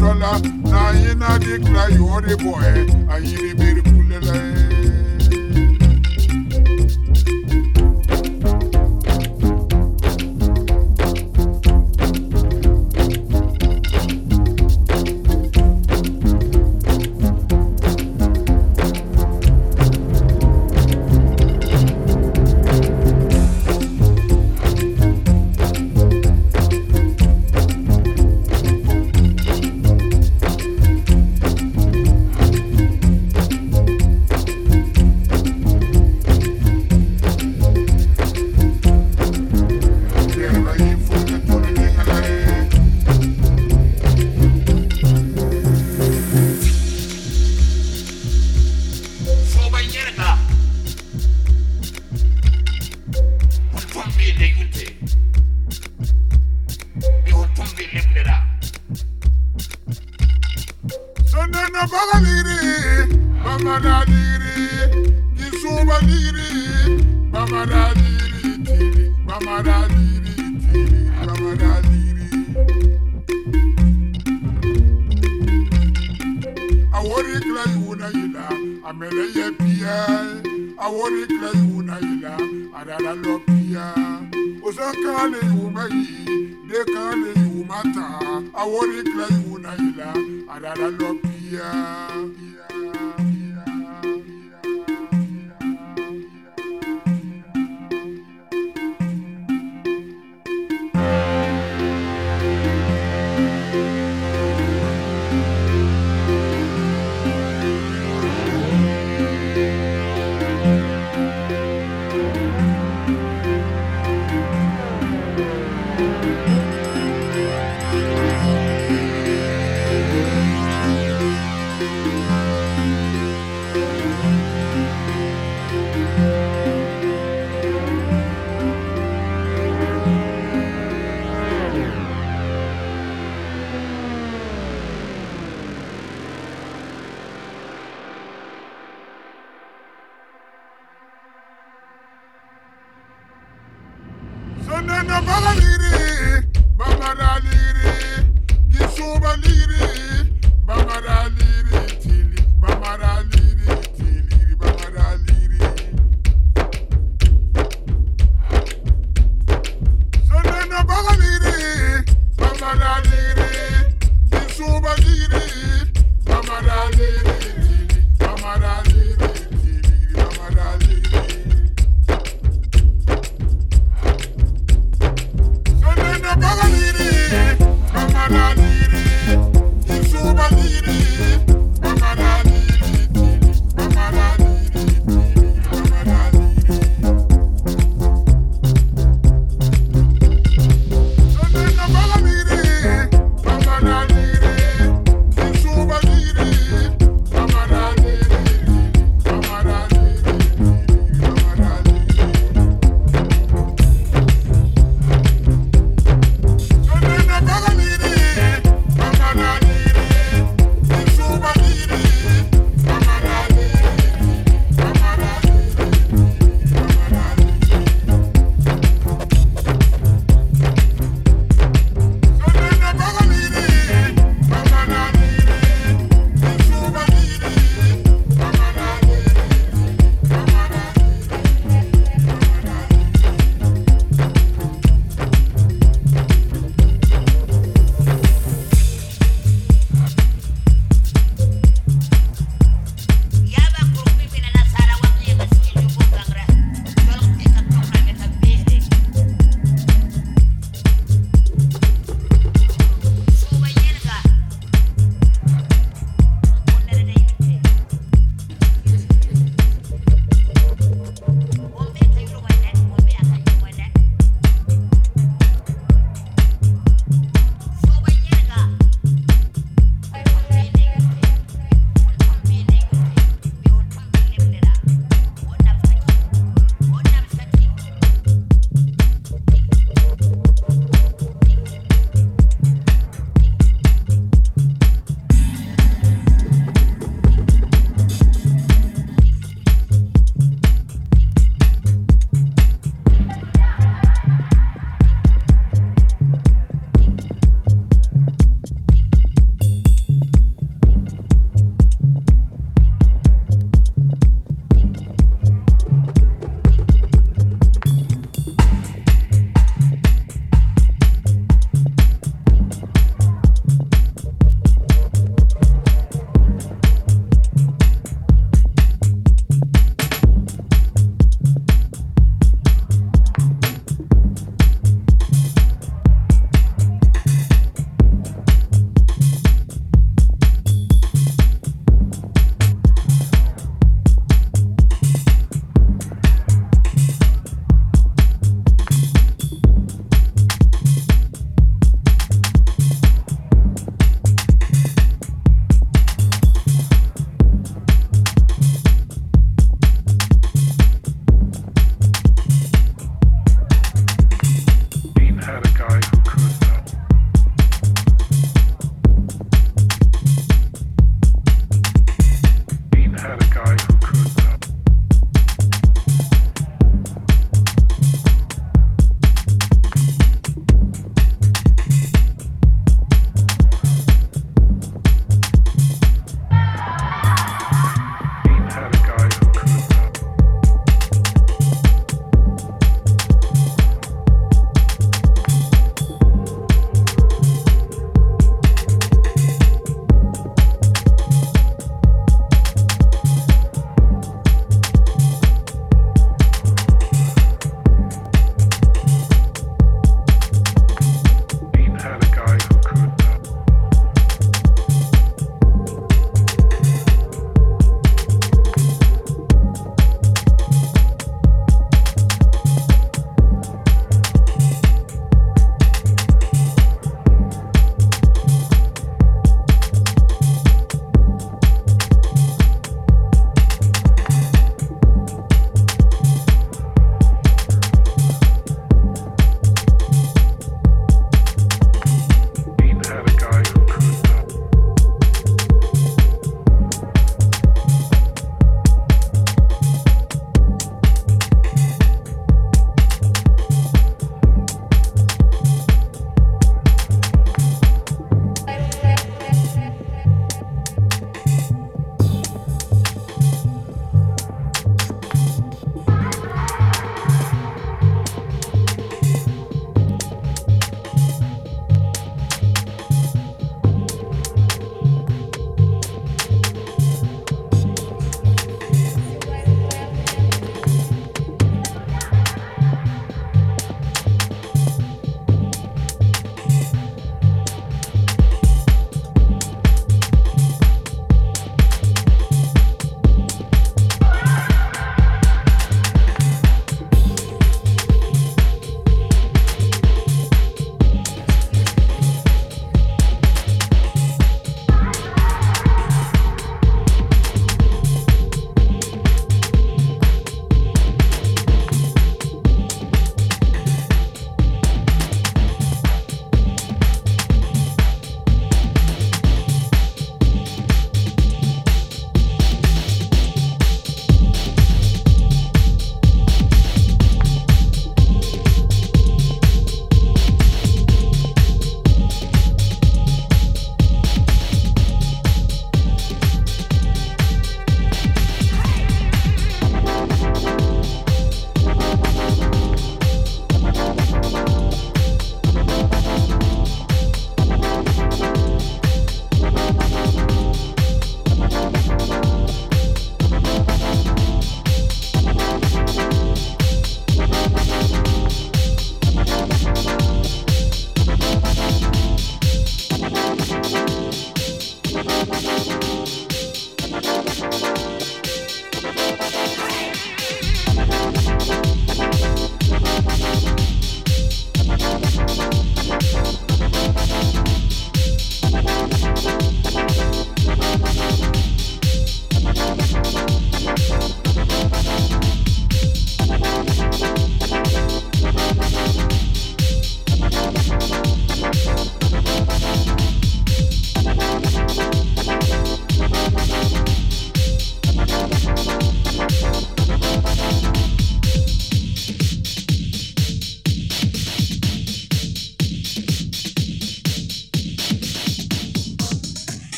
dola na ina dikla yore boy ayiri bir kulele akale yuma yi de kale yuma ta awori kila yuna yila adada lọ piya. piya.